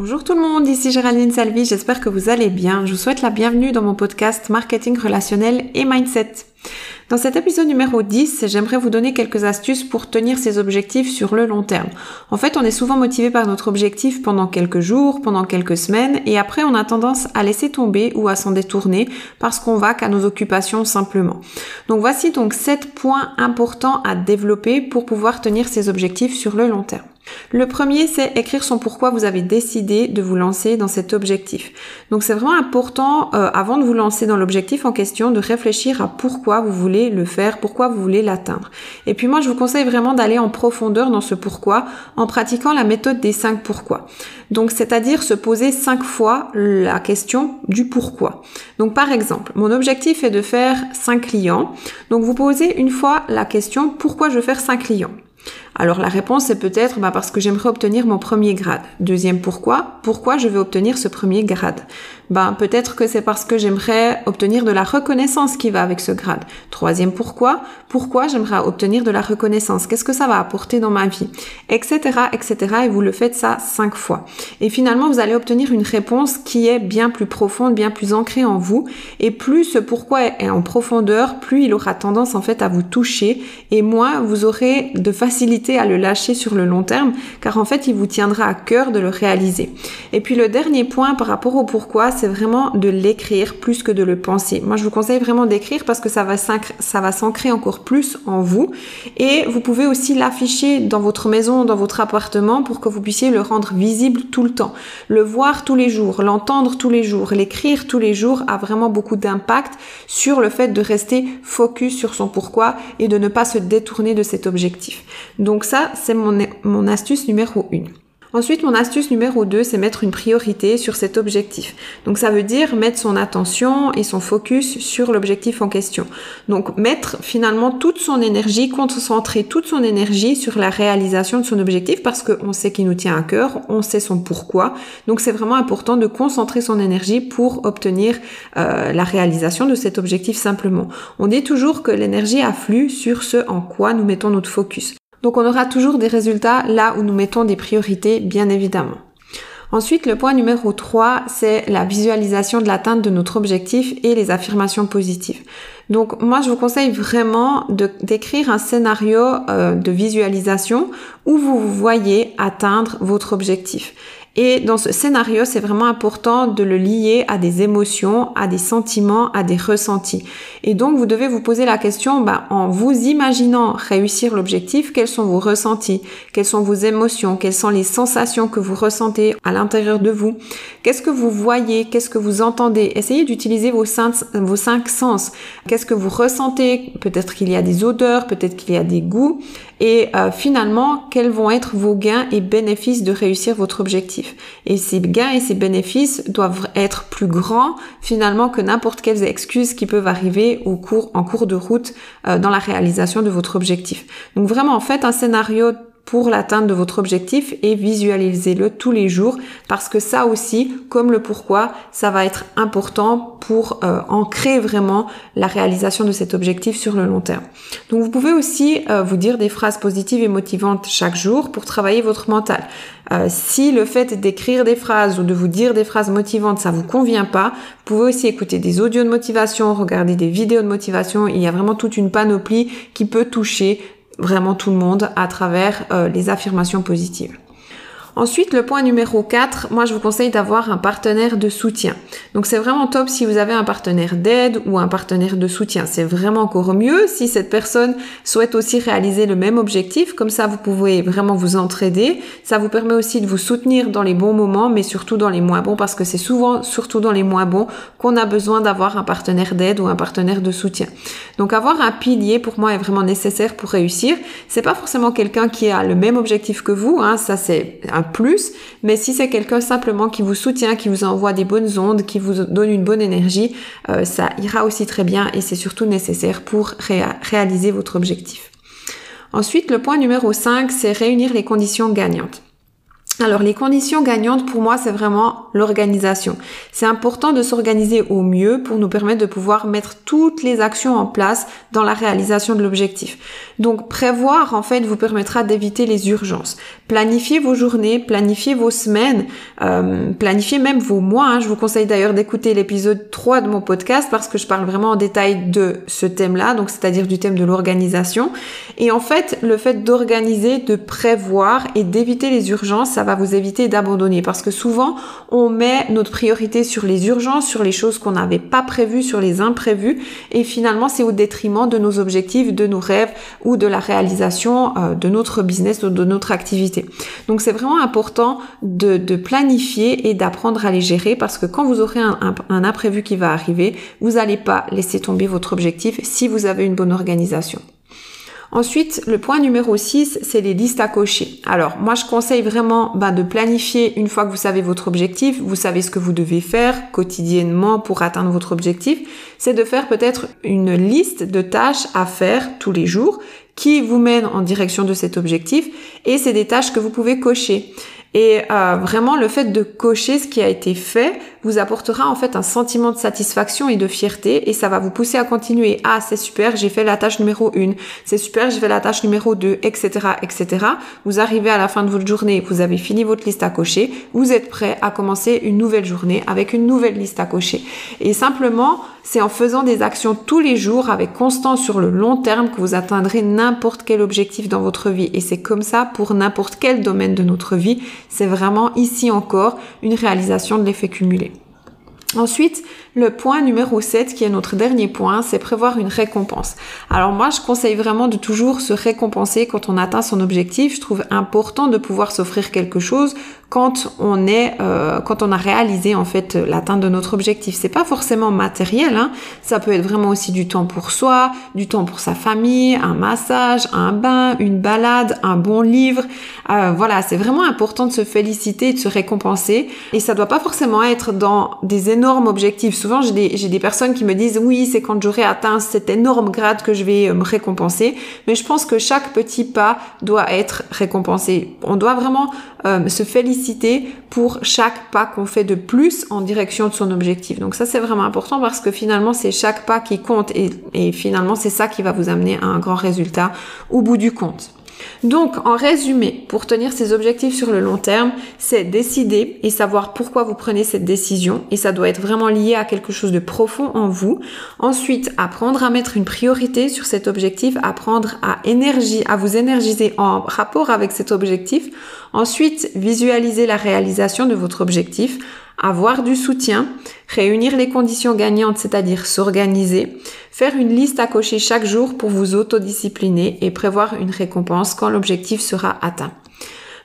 Bonjour tout le monde, ici Géraldine Salvi, j'espère que vous allez bien. Je vous souhaite la bienvenue dans mon podcast Marketing relationnel et Mindset. Dans cet épisode numéro 10, j'aimerais vous donner quelques astuces pour tenir ses objectifs sur le long terme. En fait, on est souvent motivé par notre objectif pendant quelques jours, pendant quelques semaines, et après on a tendance à laisser tomber ou à s'en détourner parce qu'on va qu'à nos occupations simplement. Donc voici donc 7 points importants à développer pour pouvoir tenir ses objectifs sur le long terme. Le premier, c'est écrire son pourquoi vous avez décidé de vous lancer dans cet objectif. Donc c'est vraiment important, euh, avant de vous lancer dans l'objectif en question, de réfléchir à pourquoi vous voulez le faire, pourquoi vous voulez l'atteindre. Et puis moi, je vous conseille vraiment d'aller en profondeur dans ce pourquoi en pratiquant la méthode des 5 pourquoi. Donc c'est-à-dire se poser 5 fois la question du pourquoi. Donc par exemple, mon objectif est de faire 5 clients. Donc vous posez une fois la question pourquoi je veux faire 5 clients? Alors la réponse est peut-être bah, parce que j'aimerais obtenir mon premier grade. Deuxième pourquoi? Pourquoi je veux obtenir ce premier grade? Ben peut-être que c'est parce que j'aimerais obtenir de la reconnaissance qui va avec ce grade. Troisième pourquoi? Pourquoi j'aimerais obtenir de la reconnaissance? Qu'est-ce que ça va apporter dans ma vie? Etc. etc. Et vous le faites ça cinq fois. Et finalement vous allez obtenir une réponse qui est bien plus profonde, bien plus ancrée en vous. Et plus ce pourquoi est en profondeur, plus il aura tendance en fait à vous toucher et moins vous aurez de facilité à le lâcher sur le long terme, car en fait, il vous tiendra à cœur de le réaliser. Et puis le dernier point par rapport au pourquoi, c'est vraiment de l'écrire plus que de le penser. Moi, je vous conseille vraiment d'écrire parce que ça va s'ancrer encore plus en vous. Et vous pouvez aussi l'afficher dans votre maison, dans votre appartement, pour que vous puissiez le rendre visible tout le temps. Le voir tous les jours, l'entendre tous les jours, l'écrire tous les jours a vraiment beaucoup d'impact sur le fait de rester focus sur son pourquoi et de ne pas se détourner de cet objectif. Donc ça, c'est mon, mon astuce numéro 1. Ensuite, mon astuce numéro 2, c'est mettre une priorité sur cet objectif. Donc ça veut dire mettre son attention et son focus sur l'objectif en question. Donc mettre finalement toute son énergie, concentrer toute son énergie sur la réalisation de son objectif parce qu'on sait qu'il nous tient à cœur, on sait son pourquoi. Donc c'est vraiment important de concentrer son énergie pour obtenir euh, la réalisation de cet objectif simplement. On dit toujours que l'énergie afflue sur ce en quoi nous mettons notre focus. Donc on aura toujours des résultats là où nous mettons des priorités, bien évidemment. Ensuite, le point numéro 3, c'est la visualisation de l'atteinte de notre objectif et les affirmations positives. Donc moi, je vous conseille vraiment d'écrire un scénario euh, de visualisation où vous voyez atteindre votre objectif. Et dans ce scénario, c'est vraiment important de le lier à des émotions, à des sentiments, à des ressentis. Et donc, vous devez vous poser la question, bah, en vous imaginant réussir l'objectif, quels sont vos ressentis, quelles sont vos émotions, quelles sont les sensations que vous ressentez à l'intérieur de vous, qu'est-ce que vous voyez, qu'est-ce que vous entendez? Essayez d'utiliser vos cinq, vos cinq sens. Qu'est-ce que vous ressentez? Peut-être qu'il y a des odeurs, peut-être qu'il y a des goûts. Et euh, finalement, quels vont être vos gains et bénéfices de réussir votre objectif? Et ces gains et ces bénéfices doivent être plus grands finalement que n'importe quelles excuses qui peuvent arriver au cours, en cours de route euh, dans la réalisation de votre objectif. Donc vraiment, en fait, un scénario pour l'atteinte de votre objectif et visualisez-le tous les jours parce que ça aussi, comme le pourquoi, ça va être important pour euh, ancrer vraiment la réalisation de cet objectif sur le long terme. Donc vous pouvez aussi euh, vous dire des phrases positives et motivantes chaque jour pour travailler votre mental. Euh, si le fait d'écrire des phrases ou de vous dire des phrases motivantes, ça vous convient pas, vous pouvez aussi écouter des audios de motivation, regarder des vidéos de motivation. Il y a vraiment toute une panoplie qui peut toucher vraiment tout le monde à travers euh, les affirmations positives. Ensuite, le point numéro 4, moi je vous conseille d'avoir un partenaire de soutien. Donc c'est vraiment top si vous avez un partenaire d'aide ou un partenaire de soutien. C'est vraiment encore mieux si cette personne souhaite aussi réaliser le même objectif. Comme ça, vous pouvez vraiment vous entraider. Ça vous permet aussi de vous soutenir dans les bons moments, mais surtout dans les moins bons, parce que c'est souvent, surtout dans les moins bons, qu'on a besoin d'avoir un partenaire d'aide ou un partenaire de soutien. Donc avoir un pilier pour moi est vraiment nécessaire pour réussir. C'est pas forcément quelqu'un qui a le même objectif que vous, hein. ça c'est un plus, mais si c'est quelqu'un simplement qui vous soutient, qui vous envoie des bonnes ondes, qui vous donne une bonne énergie, euh, ça ira aussi très bien et c'est surtout nécessaire pour réaliser votre objectif. Ensuite, le point numéro 5, c'est réunir les conditions gagnantes. Alors les conditions gagnantes pour moi c'est vraiment l'organisation. C'est important de s'organiser au mieux pour nous permettre de pouvoir mettre toutes les actions en place dans la réalisation de l'objectif. Donc prévoir en fait vous permettra d'éviter les urgences. Planifiez vos journées, planifiez vos semaines, euh, planifiez même vos mois. Hein. Je vous conseille d'ailleurs d'écouter l'épisode 3 de mon podcast parce que je parle vraiment en détail de ce thème-là, donc c'est-à-dire du thème de l'organisation. Et en fait le fait d'organiser, de prévoir et d'éviter les urgences, ça va vous éviter d'abandonner parce que souvent on met notre priorité sur les urgences, sur les choses qu'on n'avait pas prévues, sur les imprévus et finalement c'est au détriment de nos objectifs, de nos rêves ou de la réalisation euh, de notre business ou de notre activité. Donc c'est vraiment important de, planifier et d'apprendre à les gérer parce que quand vous aurez un imprévu qui va arriver, vous n'allez pas laisser tomber votre objectif si vous avez une bonne organisation. Ensuite, le point numéro 6, c'est les listes à cocher. Alors, moi, je conseille vraiment bah, de planifier une fois que vous savez votre objectif, vous savez ce que vous devez faire quotidiennement pour atteindre votre objectif, c'est de faire peut-être une liste de tâches à faire tous les jours qui vous mènent en direction de cet objectif et c'est des tâches que vous pouvez cocher. Et euh, vraiment, le fait de cocher ce qui a été fait vous apportera en fait un sentiment de satisfaction et de fierté et ça va vous pousser à continuer. Ah, c'est super, j'ai fait la tâche numéro 1. C'est super, j'ai fait la tâche numéro 2, etc., etc. Vous arrivez à la fin de votre journée, vous avez fini votre liste à cocher, vous êtes prêt à commencer une nouvelle journée avec une nouvelle liste à cocher. Et simplement, c'est en faisant des actions tous les jours avec constance sur le long terme que vous atteindrez n'importe quel objectif dans votre vie. Et c'est comme ça pour n'importe quel domaine de notre vie. C'est vraiment ici encore une réalisation de l'effet cumulé. Ensuite, le point numéro 7, qui est notre dernier point, c'est prévoir une récompense. Alors moi, je conseille vraiment de toujours se récompenser quand on atteint son objectif. Je trouve important de pouvoir s'offrir quelque chose quand on est, euh, quand on a réalisé en fait l'atteinte de notre objectif. C'est pas forcément matériel, hein. ça peut être vraiment aussi du temps pour soi, du temps pour sa famille, un massage, un bain, une balade, un bon livre. Euh, voilà, c'est vraiment important de se féliciter de se récompenser. Et ça doit pas forcément être dans des énormes objectifs. Souvent, j'ai des, j'ai des personnes qui me disent oui, c'est quand j'aurai atteint cet énorme grade que je vais euh, me récompenser. Mais je pense que chaque petit pas doit être récompensé. On doit vraiment se féliciter pour chaque pas qu'on fait de plus en direction de son objectif. Donc ça c'est vraiment important parce que finalement c'est chaque pas qui compte et, finalement c'est ça qui va vous amener à un grand résultat au bout du compte. Donc, en résumé, pour tenir ces objectifs sur le long terme, c'est décider et savoir pourquoi vous prenez cette décision et ça doit être vraiment lié à quelque chose de profond en vous. Ensuite, apprendre à mettre une priorité sur cet objectif, apprendre à énergie, à vous énergiser en rapport avec cet objectif. Ensuite, visualiser la réalisation de votre objectif avoir du soutien, réunir les conditions gagnantes, c'est-à-dire s'organiser, faire une liste à cocher chaque jour pour vous autodiscipliner et prévoir une récompense quand l'objectif sera atteint.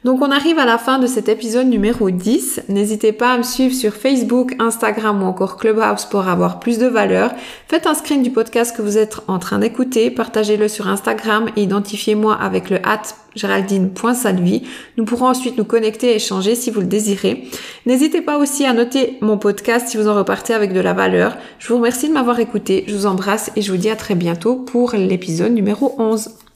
Donc on arrive à la fin de cet épisode numéro 10. N'hésitez pas à me suivre sur Facebook, Instagram ou encore Clubhouse pour avoir plus de valeur. Faites un screen du podcast que vous êtes en train d'écouter, partagez-le sur Instagram et identifiez-moi avec le hat géraldine.salvi. Nous pourrons ensuite nous connecter et échanger si vous le désirez. N'hésitez pas aussi à noter mon podcast si vous en repartez avec de la valeur. Je vous remercie de m'avoir écouté, je vous embrasse et je vous dis à très bientôt pour l'épisode numéro 11.